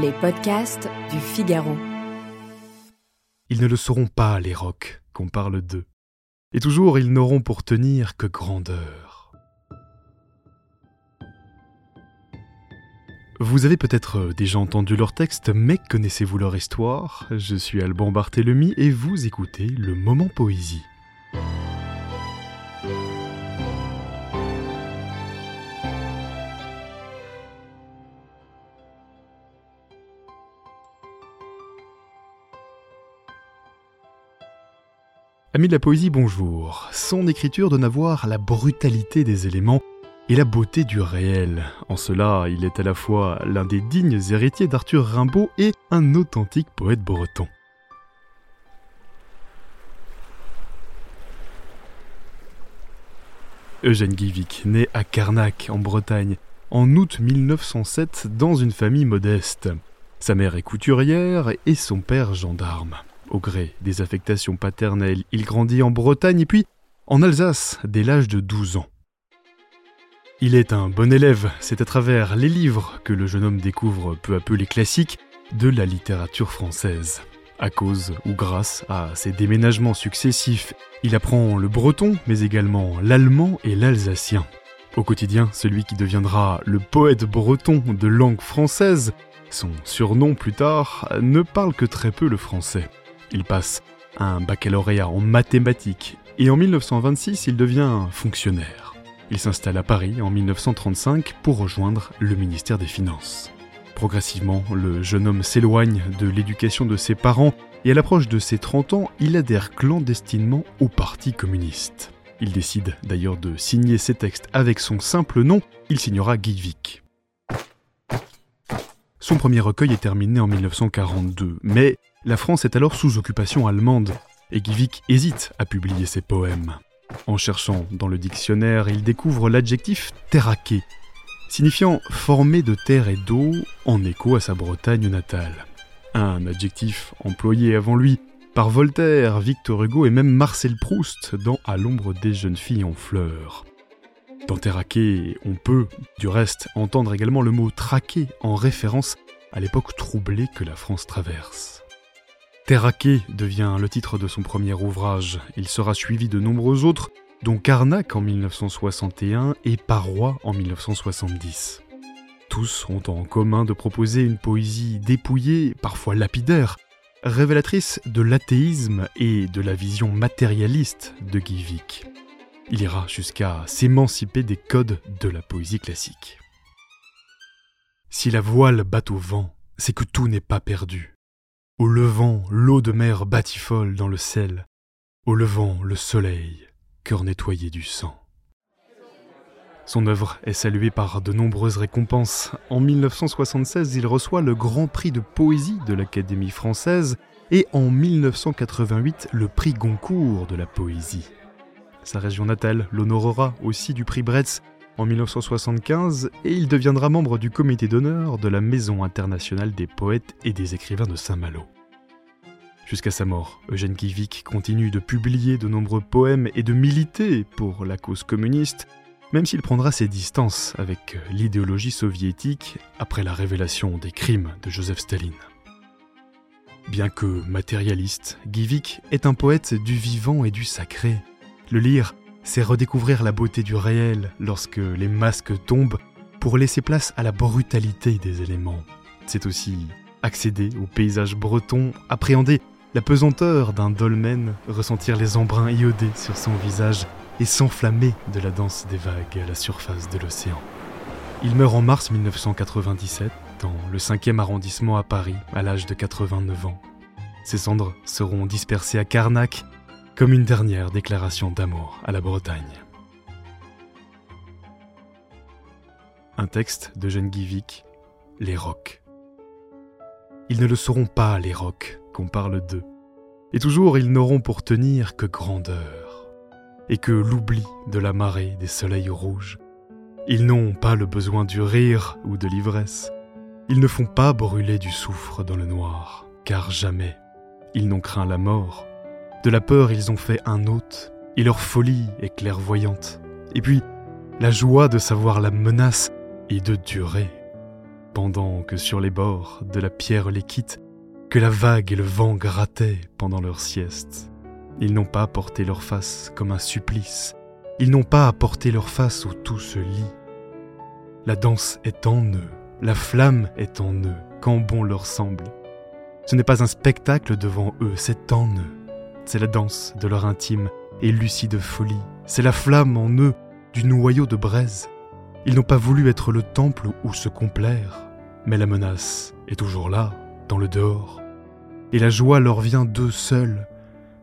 Les podcasts du Figaro. Ils ne le sauront pas, les rocs, qu'on parle d'eux. Et toujours, ils n'auront pour tenir que grandeur. Vous avez peut-être déjà entendu leur texte, mais connaissez-vous leur histoire? Je suis Alban Barthélemy et vous écoutez le Moment Poésie. Ami de la poésie, bonjour. Son écriture donne à voir la brutalité des éléments et la beauté du réel. En cela, il est à la fois l'un des dignes héritiers d'Arthur Rimbaud et un authentique poète breton. Eugène Guivic, né à Carnac, en Bretagne, en août 1907 dans une famille modeste. Sa mère est couturière et son père gendarme. Au gré des affectations paternelles, il grandit en Bretagne et puis en Alsace dès l'âge de 12 ans. Il est un bon élève, c'est à travers les livres que le jeune homme découvre peu à peu les classiques de la littérature française. À cause ou grâce à ses déménagements successifs, il apprend le breton, mais également l'allemand et l'alsacien. Au quotidien, celui qui deviendra le poète breton de langue française, son surnom plus tard, ne parle que très peu le français. Il passe un baccalauréat en mathématiques et en 1926 il devient fonctionnaire. Il s'installe à Paris en 1935 pour rejoindre le ministère des Finances. Progressivement, le jeune homme s'éloigne de l'éducation de ses parents et à l'approche de ses 30 ans, il adhère clandestinement au Parti communiste. Il décide d'ailleurs de signer ses textes avec son simple nom, il signera Guy Son premier recueil est terminé en 1942, mais la France est alors sous occupation allemande et Givik hésite à publier ses poèmes. En cherchant dans le dictionnaire, il découvre l'adjectif terraqué, signifiant formé de terre et d'eau en écho à sa Bretagne natale. Un adjectif employé avant lui par Voltaire, Victor Hugo et même Marcel Proust dans À l'ombre des jeunes filles en fleurs. Dans terraqué, on peut, du reste, entendre également le mot traqué en référence à l'époque troublée que la France traverse. Terraqué devient le titre de son premier ouvrage. Il sera suivi de nombreux autres, dont Carnac en 1961 et Parois en 1970. Tous ont en commun de proposer une poésie dépouillée, parfois lapidaire, révélatrice de l'athéisme et de la vision matérialiste de Guy Il ira jusqu'à s'émanciper des codes de la poésie classique. Si la voile bat au vent, c'est que tout n'est pas perdu. Au levant, l'eau de mer batifole dans le sel. Au levant, le soleil, cœur nettoyé du sang. Son œuvre est saluée par de nombreuses récompenses. En 1976, il reçoit le Grand Prix de poésie de l'Académie française et en 1988 le prix Goncourt de la poésie. Sa région natale l'honorera aussi du prix Bretz en 1975 et il deviendra membre du comité d'honneur de la Maison internationale des poètes et des écrivains de Saint-Malo. Jusqu'à sa mort, Eugène Kivik continue de publier de nombreux poèmes et de militer pour la cause communiste, même s'il prendra ses distances avec l'idéologie soviétique après la révélation des crimes de Joseph Staline. Bien que matérialiste, Givik est un poète du vivant et du sacré. Le lire c'est redécouvrir la beauté du réel lorsque les masques tombent pour laisser place à la brutalité des éléments. C'est aussi accéder au paysage breton, appréhender la pesanteur d'un dolmen, ressentir les embruns iodés sur son visage et s'enflammer de la danse des vagues à la surface de l'océan. Il meurt en mars 1997 dans le 5e arrondissement à Paris à l'âge de 89 ans. Ses cendres seront dispersées à Carnac comme une dernière déclaration d'amour à la Bretagne. Un texte de Jeanne Guivic, Les rocs. Ils ne le sauront pas, les rocs, qu'on parle d'eux. Et toujours ils n'auront pour tenir que grandeur, et que l'oubli de la marée des soleils rouges. Ils n'ont pas le besoin du rire ou de l'ivresse. Ils ne font pas brûler du soufre dans le noir, car jamais ils n'ont craint la mort de la peur, ils ont fait un hôte, et leur folie est clairvoyante. Et puis, la joie de savoir la menace et de durer. pendant que sur les bords de la pierre les quitte, que la vague et le vent grattaient pendant leur sieste. Ils n'ont pas porté leur face comme un supplice, ils n'ont pas apporté leur face où tout se lit. La danse est en eux, la flamme est en eux, quand bon leur semble. Ce n'est pas un spectacle devant eux, c'est en eux. C'est la danse de leur intime et lucide folie. C'est la flamme en eux du noyau de braise. Ils n'ont pas voulu être le temple où se complaire, mais la menace est toujours là, dans le dehors. Et la joie leur vient d'eux seuls.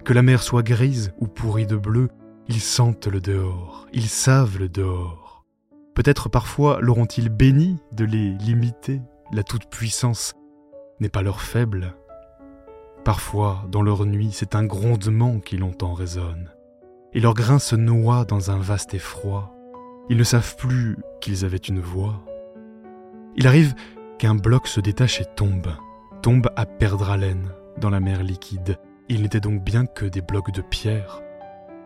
Que la mer soit grise ou pourrie de bleu, ils sentent le dehors, ils savent le dehors. Peut-être parfois l'auront-ils béni de les limiter, la toute-puissance n'est pas leur faible. Parfois, dans leur nuit, c'est un grondement qui longtemps résonne, et leur grain se noie dans un vaste effroi. Ils ne savent plus qu'ils avaient une voix. Il arrive qu'un bloc se détache et tombe, tombe à perdre haleine dans la mer liquide. Il n'était donc bien que des blocs de pierre,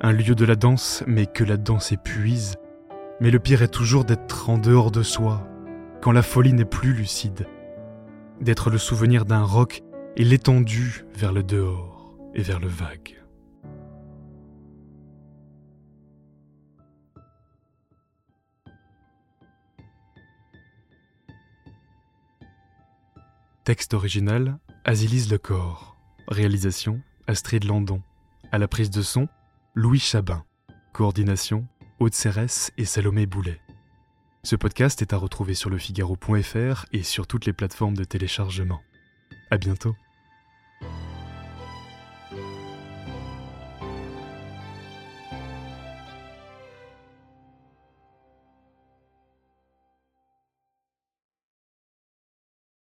un lieu de la danse, mais que la danse épuise. Mais le pire est toujours d'être en dehors de soi, quand la folie n'est plus lucide, d'être le souvenir d'un roc et l'étendue vers le dehors et vers le vague. Texte original, Asilise Lecor. Réalisation, Astrid Landon. À la prise de son, Louis Chabin. Coordination, Aude Cérès et Salomé Boulet. Ce podcast est à retrouver sur lefigaro.fr et sur toutes les plateformes de téléchargement. À bientôt.